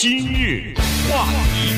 今日话题，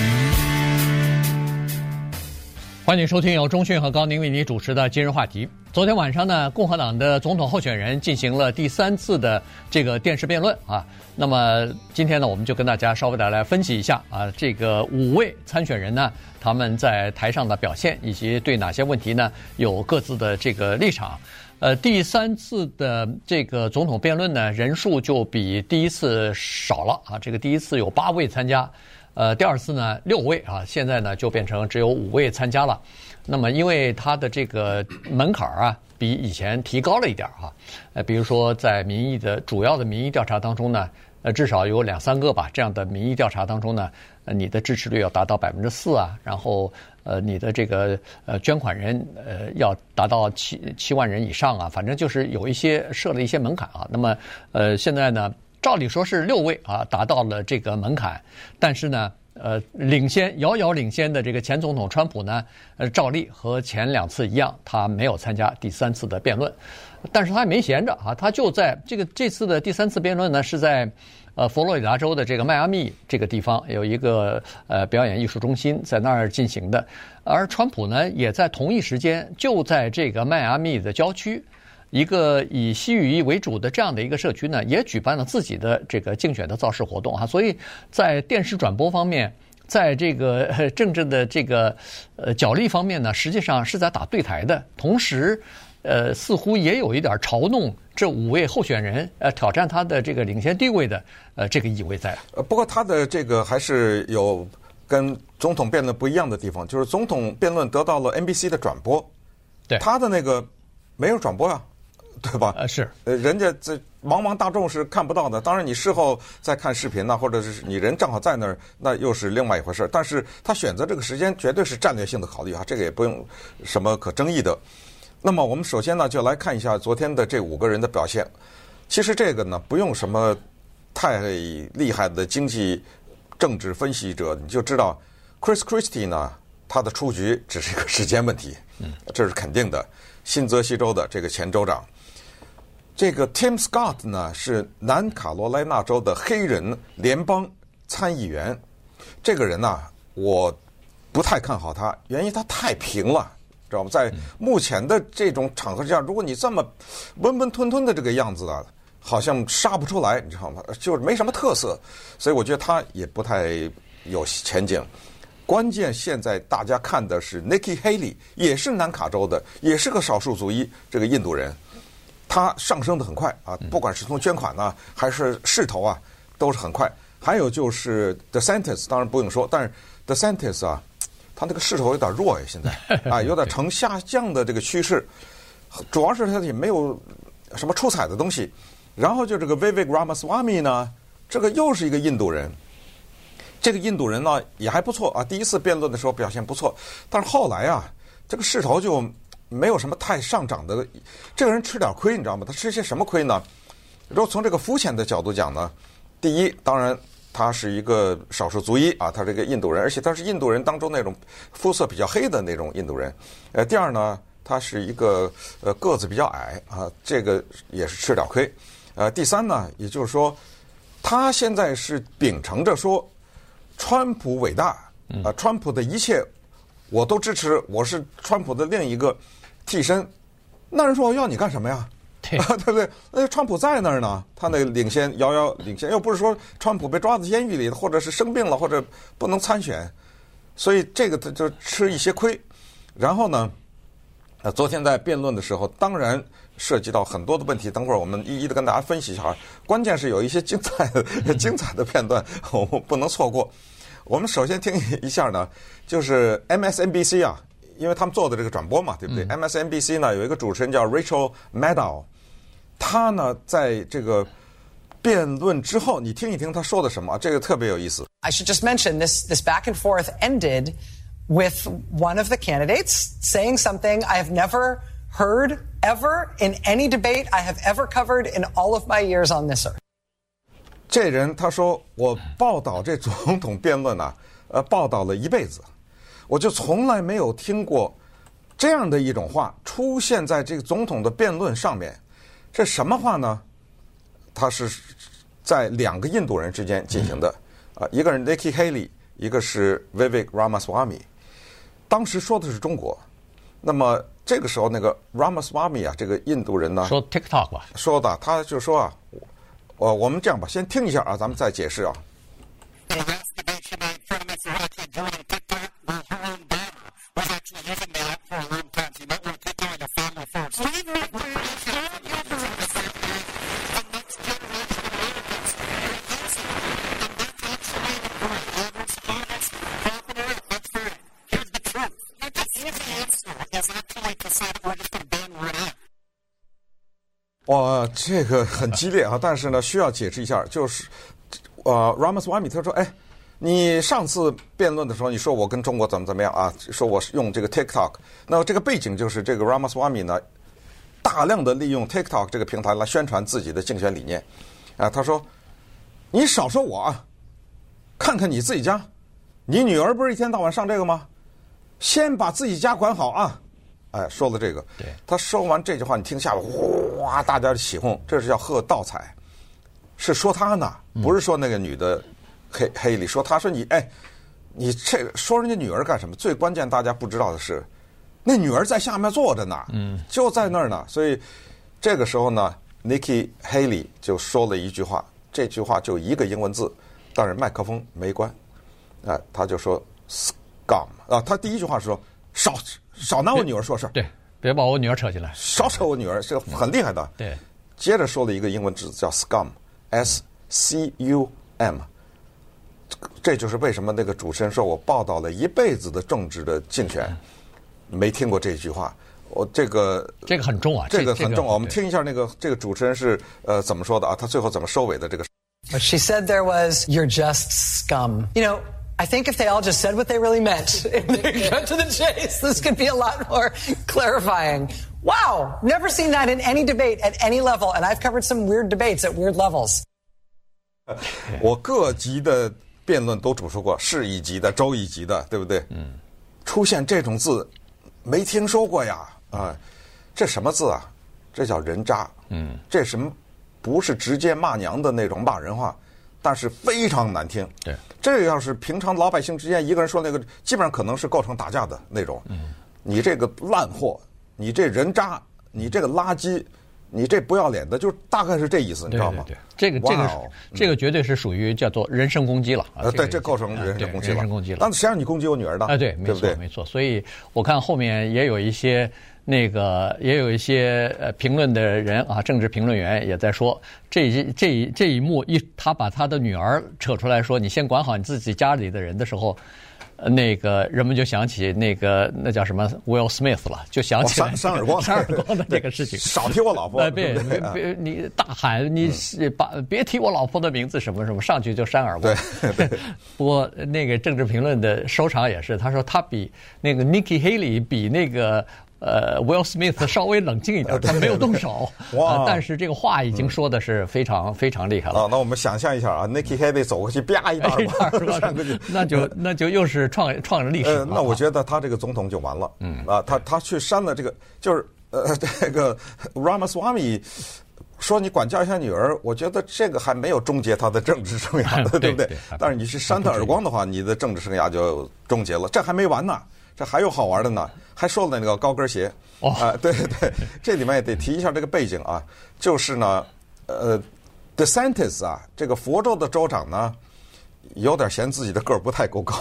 欢迎收听由中讯和高宁为你主持的今日话题。昨天晚上呢，共和党的总统候选人进行了第三次的这个电视辩论啊。那么今天呢，我们就跟大家稍微的来分析一下啊，这个五位参选人呢，他们在台上的表现，以及对哪些问题呢有各自的这个立场。呃，第三次的这个总统辩论呢，人数就比第一次少了啊。这个第一次有八位参加，呃，第二次呢六位啊，现在呢就变成只有五位参加了。那么因为他的这个门槛啊，比以前提高了一点哈。呃，比如说在民意的主要的民意调查当中呢，呃，至少有两三个吧这样的民意调查当中呢，呃，你的支持率要达到百分之四啊，然后。呃，你的这个呃捐款人呃要达到七七万人以上啊，反正就是有一些设了一些门槛啊。那么呃现在呢，照理说是六位啊达到了这个门槛，但是呢呃领先遥遥领先的这个前总统川普呢，呃照例和前两次一样，他没有参加第三次的辩论，但是他也没闲着啊，他就在这个这次的第三次辩论呢是在。呃，佛罗里达州的这个迈阿密这个地方有一个呃表演艺术中心，在那儿进行的。而川普呢，也在同一时间就在这个迈阿密的郊区，一个以西语裔为主的这样的一个社区呢，也举办了自己的这个竞选的造势活动啊。所以在电视转播方面，在这个 政治的这个呃角力方面呢，实际上是在打对台的，同时。呃，似乎也有一点嘲弄这五位候选人，呃，挑战他的这个领先地位的，呃，这个意味在。呃，不过他的这个还是有跟总统辩论不一样的地方，就是总统辩论得到了 NBC 的转播，对，他的那个没有转播呀，对吧？呃，是，呃，人家这茫茫大众是看不到的。当然，你事后再看视频呐，或者是你人正好在那儿，那又是另外一回事儿。但是他选择这个时间绝对是战略性的考虑啊，这个也不用什么可争议的。那么我们首先呢，就来看一下昨天的这五个人的表现。其实这个呢，不用什么太厉害的经济政治分析者，你就知道，Chris Christie 呢，他的出局只是一个时间问题，嗯，这是肯定的。新泽西州的这个前州长，这个 Tim Scott 呢，是南卡罗来纳州的黑人联邦参议员。这个人呢，我不太看好他，原因他太平了。知道吗？在目前的这种场合之下，如果你这么温温吞吞的这个样子啊，好像杀不出来，你知道吗？就是没什么特色，所以我觉得他也不太有前景。关键现在大家看的是 Nikki Haley，也是南卡州的，也是个少数族裔，这个印度人，他上升的很快啊，不管是从捐款呢，还是势头啊，都是很快。还有就是 The Sentence，当然不用说，但是 The Sentence 啊。他那个势头有点弱呀，现在 啊，有点呈下降的这个趋势，主要是他也没有什么出彩的东西。然后就这个 Vivek Ramaswamy 呢，这个又是一个印度人，这个印度人呢也还不错啊。第一次辩论的时候表现不错，但是后来啊，这个势头就没有什么太上涨的。这个人吃点亏，你知道吗？他吃些什么亏呢？如果从这个肤浅的角度讲呢，第一，当然。他是一个少数族裔啊，他是一个印度人，而且他是印度人当中那种肤色比较黑的那种印度人。呃，第二呢，他是一个呃个子比较矮啊，这个也是吃点亏。呃，第三呢，也就是说，他现在是秉承着说，川普伟大啊，川普的一切我都支持，我是川普的另一个替身。那人说我要你干什么呀？对，对不对？那川普在那儿呢，他那个领先遥遥领先，又不是说川普被抓到监狱里，或者是生病了，或者不能参选，所以这个他就吃一些亏。然后呢，呃，昨天在辩论的时候，当然涉及到很多的问题，等会儿我们一一的跟大家分析一下。关键是有一些精彩的、精彩的片段，我们不能错过。我们首先听一下呢，就是 MSNBC 啊，因为他们做的这个转播嘛，对不对？嗯、MSNBC 呢有一个主持人叫 Rachel Maddow。他呢，在这个辩论之后，你听一听他说的什么，这个特别有意思。I should just mention this this back and forth ended with one of the candidates saying something I have never heard ever in any debate I have ever covered in all of my years on this earth。这人他说，我报道这总统辩论啊，呃，报道了一辈子，我就从来没有听过这样的一种话出现在这个总统的辩论上面。这什么话呢？他是在两个印度人之间进行的，啊，一个人 Nikki Haley，一个是 Vivek Ramaswamy。当时说的是中国，那么这个时候那个 Ramaswamy 啊，这个印度人呢，说 TikTok 吧，说的他就说啊，我我们这样吧，先听一下啊，咱们再解释啊。这个很激烈啊！但是呢，需要解释一下，就是，呃，Ramaswamy 他说：“哎，你上次辩论的时候，你说我跟中国怎么怎么样啊？说我是用这个 TikTok，那么这个背景就是这个 Ramaswamy 呢，大量的利用 TikTok 这个平台来宣传自己的竞选理念啊。他说：你少说我啊，看看你自己家，你女儿不是一天到晚上这个吗？先把自己家管好啊！”哎，说了这个，对，他说完这句话，你听下边，哗，大家起哄，这是叫喝倒彩，是说他呢，不是说那个女的黑黑里说，他说你哎，你这说人家女儿干什么？最关键大家不知道的是，那女儿在下面坐着呢，嗯，就在那儿呢。所以这个时候呢，Nikki Haley 就说了一句话，这句话就一个英文字，但是麦克风没关，哎，他就说 scum 啊，他第一句话是说少。少拿我女儿说事儿，对，别把我女儿扯进来。少扯我女儿，是个很厉害的。对，接着说了一个英文字叫 scum，s c u m。这就是为什么那个主持人说我报道了一辈子的政治的竞选，没听过这句话。我这个这个很重啊，这个很重啊。我们听一下那个这个主持人是呃怎么说的啊？他最后怎么收尾的？这个。She said there was you're just scum. You know. I think if they all just said what they really meant and they cut to the chase, this could be a lot more clarifying. Wow, never seen that in any debate at any level, and I've covered some weird debates at weird levels. 我各级的辩论都主持过，市一级的、州一级的，对不对？嗯。出现这种字，没听说过呀！啊，这什么字啊？这叫人渣。嗯。这什么？不是直接骂娘的那种骂人话。 但是非常难听。对，这要是平常老百姓之间一个人说那个，基本上可能是构成打架的那种。嗯，你这个烂货，你这人渣，你这个垃圾，你这不要脸的，就大概是这意思，你知道吗？对，这个这个这个绝对是属于叫做人身攻击了。啊，对，这构成人身攻击了。人身攻击了。但谁让你攻击我女儿的？啊，对，没错，没错。所以我看后面也有一些。那个也有一些呃评论的人啊，政治评论员也在说，这一这一这一幕一他把他的女儿扯出来说，你先管好你自己家里的人的时候，那个人们就想起那个那叫什么 Will Smith 了，就想起来扇扇耳光扇耳光的这个事情，少提我老婆，别别别你大喊你把别提我老婆的名字什么什么，上去就扇耳光。不过那个政治评论的收场也是，他说他比那个 Nikki Haley 比那个。呃，Will Smith 稍微冷静一点，他没有动手，哇！但是这个话已经说的是非常非常厉害了。啊，那我们想象一下啊，Nikki Haley 走过去，啪一巴掌，扇过去，那就那就又是创创了历史。那我觉得他这个总统就完了。嗯啊，他他去扇了这个，就是呃这个 Ramaswamy 说你管教一下女儿，我觉得这个还没有终结他的政治生涯的，对不对？但是你去扇他耳光的话，你的政治生涯就终结了。这还没完呢。这还有好玩的呢，还说了那个高跟鞋，啊、对对，这里面也得提一下这个背景啊，就是呢，呃，DeSantis 啊，这个佛州的州长呢，有点嫌自己的个儿不太够高，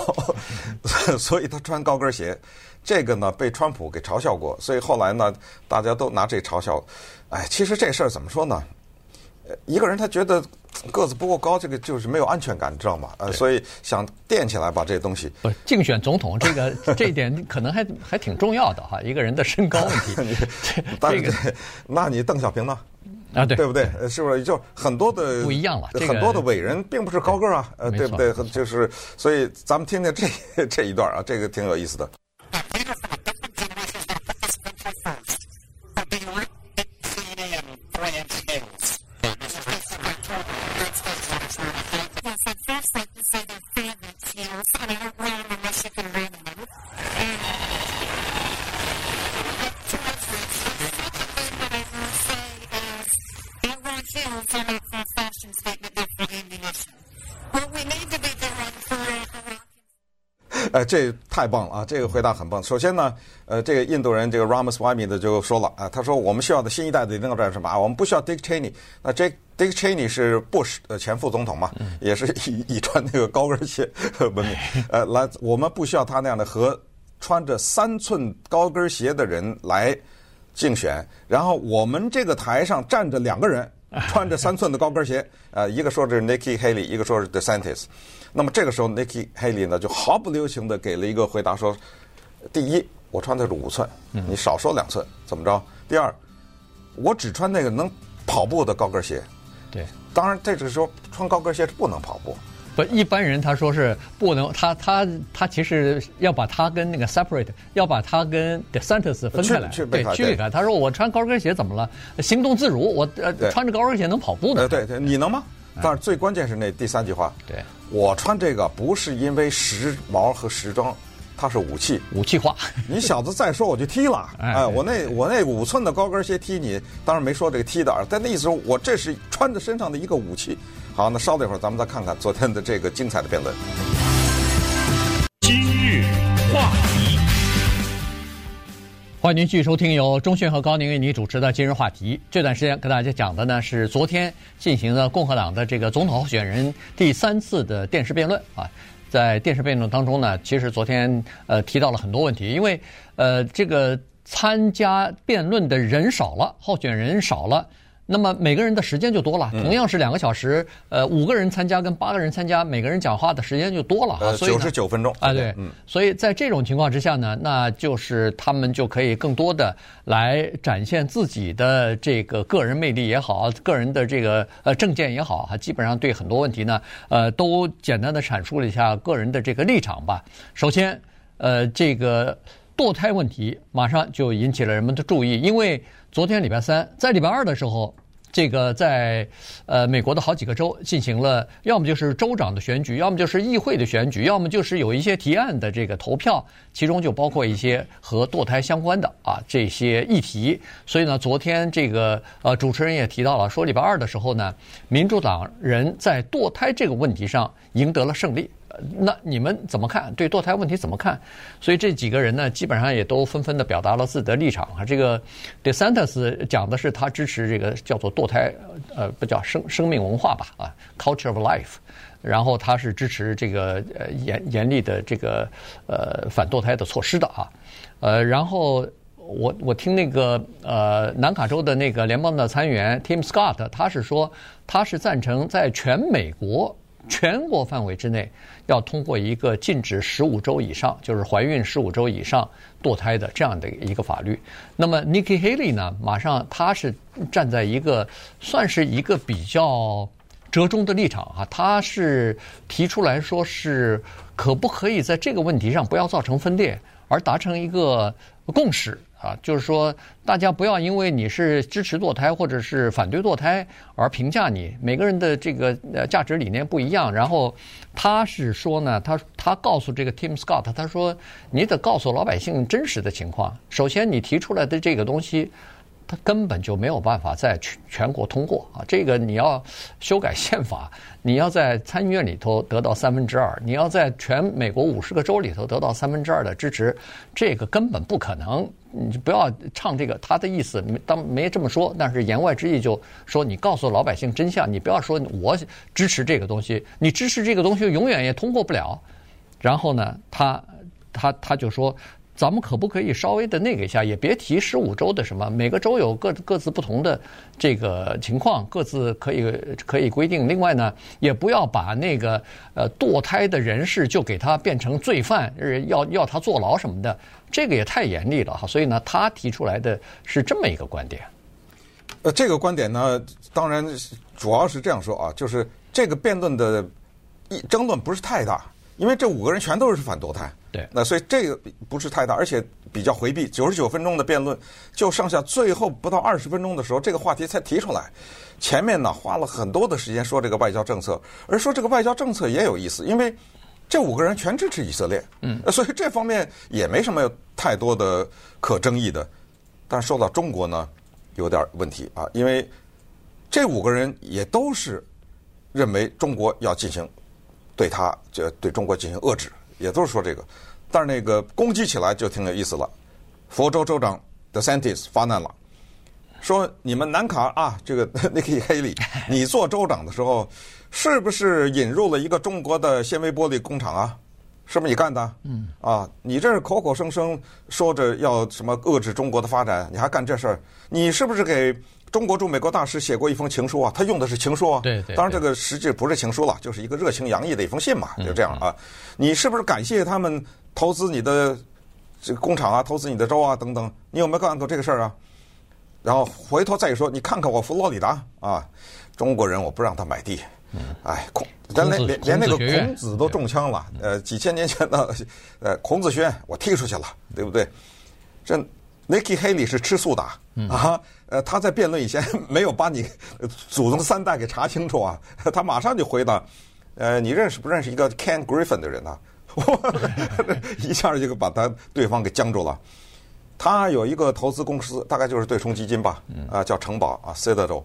所以他穿高跟鞋，这个呢被川普给嘲笑过，所以后来呢，大家都拿这嘲笑，哎，其实这事儿怎么说呢？一个人他觉得个子不够高，这个就是没有安全感，你知道吗？呃，所以想垫起来把这些东西。不，竞选总统这个这一点可能还还挺重要的哈，一个人的身高问题。这个，那你邓小平呢？啊，对，对不对？是不是就很多的不一样了？很多的伟人并不是高个儿啊，呃，对不对？就是所以咱们听听这这一段啊，这个挺有意思的。这太棒了啊！这个回答很棒。首先呢，呃，这个印度人这个 Ramaswamy 的就说了啊，他说我们需要的新一代的领导人是什么啊？我们不需要 Dick Cheney。那这 Dick Cheney 是 Bush 的前副总统嘛，也是以以穿那个高跟鞋闻名。呃，来，我们不需要他那样的和穿着三寸高跟鞋的人来竞选。然后我们这个台上站着两个人，穿着三寸的高跟鞋，呃，一个说是 Nikki Haley，一个说是 DeSantis。那么这个时候，Nikki Haley 呢就毫不留情的给了一个回答说：第一，我穿的是五寸，你少说两寸，怎么着？第二，我只穿那个能跑步的高跟鞋。对，当然这个时候穿高跟鞋是不能跑步。不，一般人他说是不能，他他他其实要把他跟那个 separate，要把他跟 DeSantis 分开来，对，区别开。他说我穿高跟鞋怎么了？行动自如，我呃穿着高跟鞋能跑步呢。对对，你能吗？但是最关键是那第三句话。对。我穿这个不是因为时髦和时装，它是武器，武器化。你小子再说我就踢了，哎，我那我那五寸的高跟鞋踢你，当然没说这个踢的，但那意思说我这是穿在身上的一个武器。好，那稍等一会儿，咱们再看看昨天的这个精彩的辩论。今日话题，欢迎您继续收听由中讯和高宁为您主持的今日话题。这段时间跟大家讲的呢是昨天进行的共和党的这个总统候选人第三次的电视辩论啊。在电视辩论当中呢，其实昨天呃提到了很多问题，因为呃这个参加辩论的人少了，候选人少了。那么每个人的时间就多了，同样是两个小时，呃，五个人参加跟八个人参加，每个人讲话的时间就多了啊。九十九分钟啊，对，嗯，所以在这种情况之下呢，那就是他们就可以更多的来展现自己的这个个人魅力也好，个人的这个呃政见也好，哈，基本上对很多问题呢，呃，都简单的阐述了一下个人的这个立场吧。首先，呃，这个堕胎问题马上就引起了人们的注意，因为昨天礼拜三，在礼拜二的时候。这个在呃美国的好几个州进行了，要么就是州长的选举，要么就是议会的选举，要么就是有一些提案的这个投票，其中就包括一些和堕胎相关的啊这些议题。所以呢，昨天这个呃主持人也提到了，说礼拜二的时候呢，民主党人在堕胎这个问题上赢得了胜利。那你们怎么看？对堕胎问题怎么看？所以这几个人呢，基本上也都纷纷的表达了自己的立场啊。这个 DeSantis 讲的是他支持这个叫做堕胎，呃，不叫生生命文化吧，啊，Culture of Life。然后他是支持这个呃严严厉的这个呃反堕胎的措施的啊。呃，然后我我听那个呃南卡州的那个联邦的参议员 Tim Scott，他是说他是赞成在全美国。全国范围之内要通过一个禁止十五周以上，就是怀孕十五周以上堕胎的这样的一个法律。那么 Nikki Haley 呢，马上他是站在一个算是一个比较折中的立场啊，他是提出来说是可不可以在这个问题上不要造成分裂，而达成一个共识。啊，就是说，大家不要因为你是支持堕胎或者是反对堕胎而评价你。每个人的这个呃价值理念不一样。然后他是说呢，他他告诉这个 Tim Scott，他说你得告诉老百姓真实的情况。首先，你提出来的这个东西。他根本就没有办法在全全国通过啊！这个你要修改宪法，你要在参议院里头得到三分之二，你要在全美国五十个州里头得到三分之二的支持，这个根本不可能。你不要唱这个，他的意思当没这么说，但是言外之意就说你告诉老百姓真相，你不要说我支持这个东西，你支持这个东西永远也通过不了。然后呢，他他他就说。咱们可不可以稍微的那个一下，也别提十五周的什么，每个州有各各自不同的这个情况，各自可以可以规定。另外呢，也不要把那个呃堕胎的人士就给他变成罪犯，要要他坐牢什么的，这个也太严厉了哈。所以呢，他提出来的是这么一个观点。呃，这个观点呢，当然主要是这样说啊，就是这个辩论的争论不是太大。因为这五个人全都是反堕胎，对，那所以这个不是太大，而且比较回避。九十九分钟的辩论，就剩下最后不到二十分钟的时候，这个话题才提出来。前面呢花了很多的时间说这个外交政策，而说这个外交政策也有意思，因为这五个人全支持以色列，嗯，所以这方面也没什么太多的可争议的。但说到中国呢，有点问题啊，因为这五个人也都是认为中国要进行。对他就对中国进行遏制，也都是说这个，但是那个攻击起来就挺有意思了。佛州州长 DeSantis 发难了，说你们南卡啊，这个 Nikki Haley，你做州长的时候，是不是引入了一个中国的纤维玻璃工厂啊？是不是你干的？嗯，啊，你这是口口声声说着要什么遏制中国的发展，你还干这事儿？你是不是给中国驻美国大使写过一封情书啊？他用的是情书啊。对对。当然，这个实际不是情书了，就是一个热情洋溢的一封信嘛，就这样啊。你是不是感谢他们投资你的这个工厂啊，投资你的州啊等等？你有没有干过这个事儿啊？然后回头再说，你看看我佛罗里达啊，中国人我不让他买地。嗯，哎，孔，咱连连连那个孔子都中枪了，呃，几千年前的，呃，孔子学院我踢出去了，对不对？这 Nikki Haley 是吃素的啊，呃，他在辩论以前 没有把你 祖宗三代给查清楚啊，他马上就回答，呃，你认识不认识一个 Ken Griffin 的人呢？一下就把他对方给僵住了。他有一个投资公司，大概就是对冲基金吧，啊，叫城堡啊，Citadel。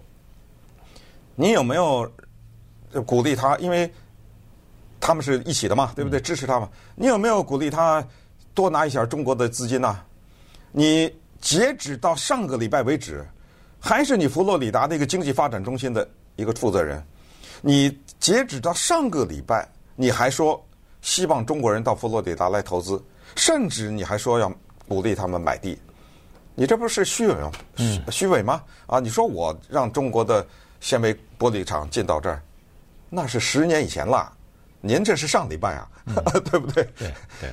你有没有？就鼓励他，因为他们是一起的嘛，对不对？支持他嘛。你有没有鼓励他多拿一些中国的资金呢？你截止到上个礼拜为止，还是你佛罗里达那个经济发展中心的一个负责人。你截止到上个礼拜，你还说希望中国人到佛罗里达来投资，甚至你还说要鼓励他们买地。你这不是虚伪吗？虚伪吗？啊，你说我让中国的纤维玻璃厂进到这儿。那是十年以前了，您这是上礼拜啊，嗯、对不对？对对，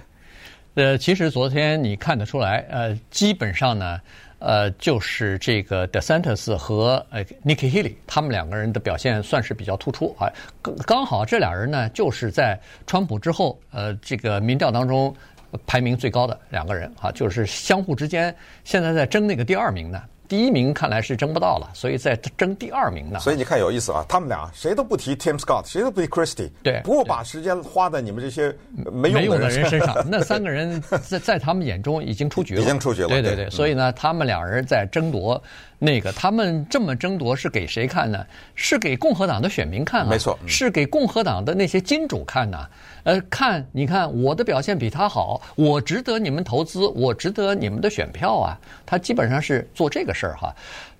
呃，其实昨天你看得出来，呃，基本上呢，呃，就是这个 DeSantis 和呃 Nikki Haley 他们两个人的表现算是比较突出啊。刚刚好这俩人呢，就是在川普之后，呃，这个民调当中排名最高的两个人啊，就是相互之间现在在争那个第二名呢。第一名看来是争不到了，所以在争第二名呢。所以你看有意思啊，他们俩谁都不提 Tim Scott，谁都不提 Christie，对，不过把时间花在你们这些没用的人，身上。那三个人在在他们眼中已经出局了，已经出局了。对对对，所以呢，他们两人在争夺。那个他们这么争夺是给谁看呢？是给共和党的选民看啊，没错，是给共和党的那些金主看呐。呃，看，你看我的表现比他好，我值得你们投资，我值得你们的选票啊。他基本上是做这个事儿哈。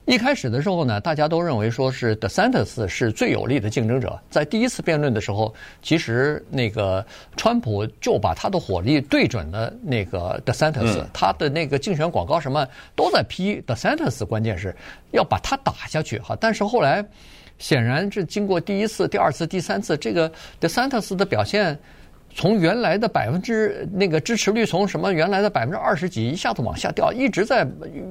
一开始的时候呢，大家都认为说是 DeSantis 是最有力的竞争者。在第一次辩论的时候，其实那个川普就把他的火力对准了那个 DeSantis，嗯，他的那个竞选广告什么都在批 DeSantis，关键是要把他打下去哈。但是后来，显然是经过第一次、第二次、第三次，这个 DeSantis 的表现。从原来的百分之那个支持率，从什么原来的百分之二十几一下子往下掉，一直在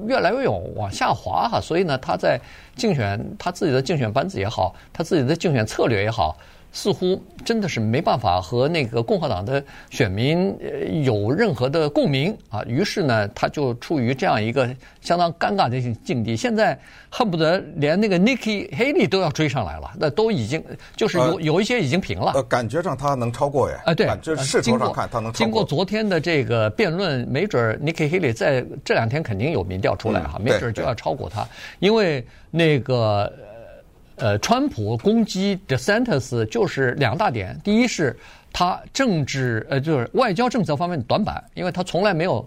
越来越往往下滑哈。所以呢，他在竞选他自己的竞选班子也好，他自己的竞选策略也好。似乎真的是没办法和那个共和党的选民有任何的共鸣啊，于是呢，他就处于这样一个相当尴尬的境地。现在恨不得连那个 Nikki Haley 都要追上来了，那都已经就是有有一些已经平了。呃，感觉上他能超过呀？啊，对，就是势头上看他能超过。经过昨天的这个辩论，没准 Nikki Haley 在这两天肯定有民调出来哈，没准就要超过他，因为那个。呃，川普攻击 DeSantis 就是两大点，第一是他政治呃就是外交政策方面的短板，因为他从来没有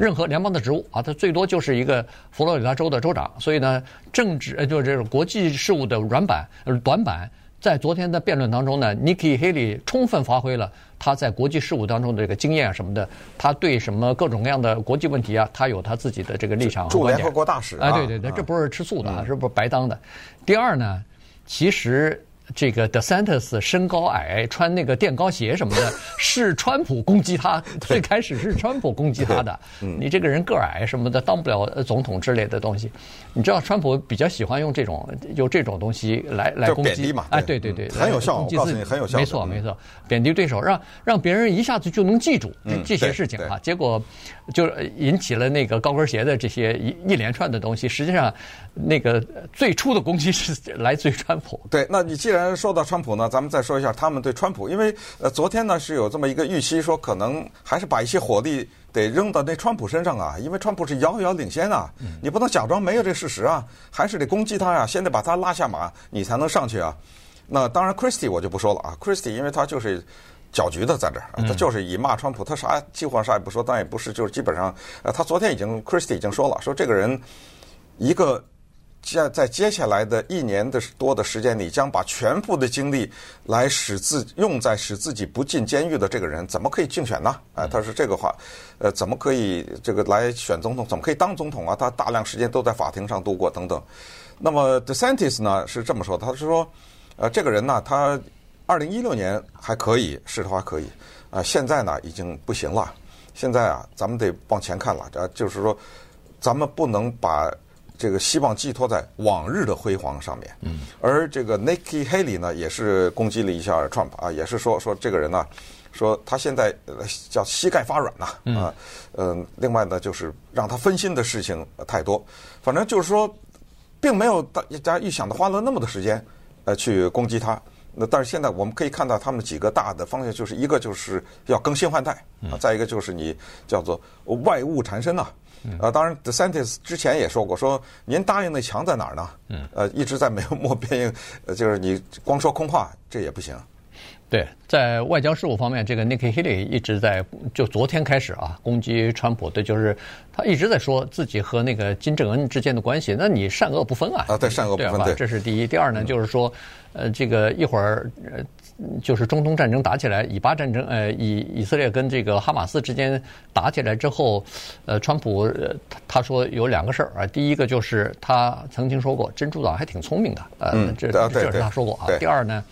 任何联邦的职务啊，他最多就是一个佛罗里达州的州长，所以呢，政治呃就是这种国际事务的软板呃短板。在昨天的辩论当中呢，Nikki Haley 充分发挥了他在国际事务当中的这个经验啊什么的，他对什么各种各样的国际问题啊，他有他自己的这个立场和观点。驻联合国大使啊，哎，对对对，这不是吃素的，啊是不是白当的？第二呢，其实。这个 DeSantis 身高矮，穿那个垫高鞋什么的，是川普攻击他。最开始是川普攻击他的。你这个人个矮什么的，当不了总统之类的东西。你知道川普比较喜欢用这种用这种东西来来攻击。哎，对对对，很有效。我告诉你，很有效。没错没错，贬低对手，让让别人一下子就能记住这些事情啊。结果就引起了那个高跟鞋的这些一一连串的东西。实际上，那个最初的攻击是来自于川普。对，那你既然。说到川普呢，咱们再说一下他们对川普，因为呃，昨天呢是有这么一个预期，说可能还是把一些火力得扔到那川普身上啊，因为川普是遥遥领先啊，你不能假装没有这事实啊，还是得攻击他呀，先得把他拉下马，你才能上去啊。那当然，Christie 我就不说了啊，Christie 因为他就是搅局的在这儿，他就是以骂川普，他啥计划啥也不说，但也不是，就是基本上，呃，他昨天已经 Christie 已经说了，说这个人一个。在在接下来的一年的多的时间里，将把全部的精力来使自用在使自己不进监狱的这个人，怎么可以竞选呢？啊，他是这个话，呃，怎么可以这个来选总统？怎么可以当总统啊？他大量时间都在法庭上度过等等。那么 DeSantis 呢是这么说，他是说，呃，这个人呢，他二零一六年还可以，是的话可以，啊、呃，现在呢已经不行了。现在啊，咱们得往前看了，啊，就是说，咱们不能把。这个希望寄托在往日的辉煌上面，嗯，而这个 Nikki Haley 呢，也是攻击了一下 Trump 啊，也是说说这个人呢，说他现在叫膝盖发软呐，啊，嗯，另外呢，就是让他分心的事情太多，反正就是说，并没有大家预想的花了那么多时间呃去攻击他。那但是现在我们可以看到他们几个大的方向，就是一个就是要更新换代啊，再一个就是你叫做外物缠身呐。呃，当然，DeSantis 之前也说过，说您答应的墙在哪儿呢？嗯，呃，一直在没有 摸边，呃，就是你光说空话，这也不行。对，在外交事务方面，这个 Nikki Haley 一直在，就昨天开始啊，攻击川普的，就是他一直在说自己和那个金正恩之间的关系，那你善恶不分啊？啊，对，善恶不分，对，这是第一。第二呢，就是说，呃，这个一会儿，呃。就是中东战争打起来，以巴战争，呃，以以色列跟这个哈马斯之间打起来之后，呃，川普、呃、他说有两个事儿啊，第一个就是他曾经说过珍珠党还挺聪明的，呃，嗯、这这是他说过啊。第二呢，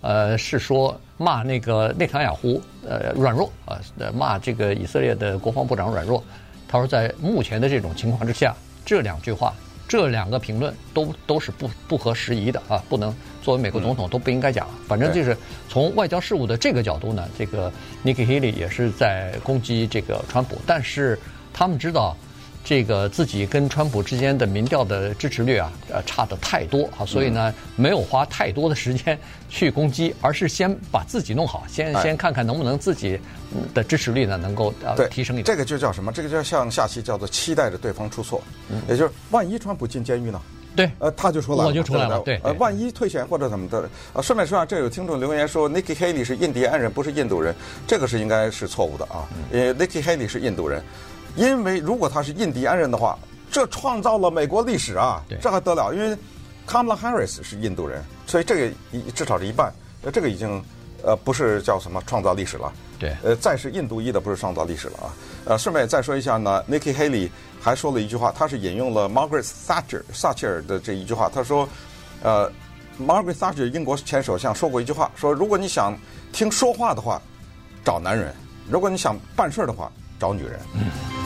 呃，是说骂那个内塔尼亚胡，呃，软弱啊，骂这个以色列的国防部长软弱。他说在目前的这种情况之下，这两句话。这两个评论都都是不不合时宜的啊，不能作为美国总统都不应该讲。反正就是从外交事务的这个角度呢，这个 Nikki Haley 也是在攻击这个川普，但是他们知道。这个自己跟川普之间的民调的支持率啊，呃，差的太多啊，所以呢，没有花太多的时间去攻击，而是先把自己弄好，先先看看能不能自己的支持率呢能够呃提升一点。这个就叫什么？这个就像下棋叫做期待着对方出错，也就是万一川普进监狱呢？对，呃，他就出来了，我就出来了，对，呃，万一退选或者怎么的，呃，顺便说啊，这有听众留言说，Nikki Haley 是印第安人，不是印度人，这个是应该是错误的啊，因为 Nikki Haley 是印度人。因为如果他是印第安人的话，这创造了美国历史啊，这还得了？因为 Kamala Harris 是印度人，所以这个一至少是一半，呃，这个已经呃不是叫什么创造历史了。对，呃，再是印度裔的不是创造历史了啊。呃，顺便再说一下呢，Nikki Haley 还说了一句话，他是引用了 Margaret Thatcher 撒切尔的这一句话，他说，呃，Margaret Thatcher 英国前首相说过一句话，说如果你想听说话的话，找男人；如果你想办事的话，找女人。嗯。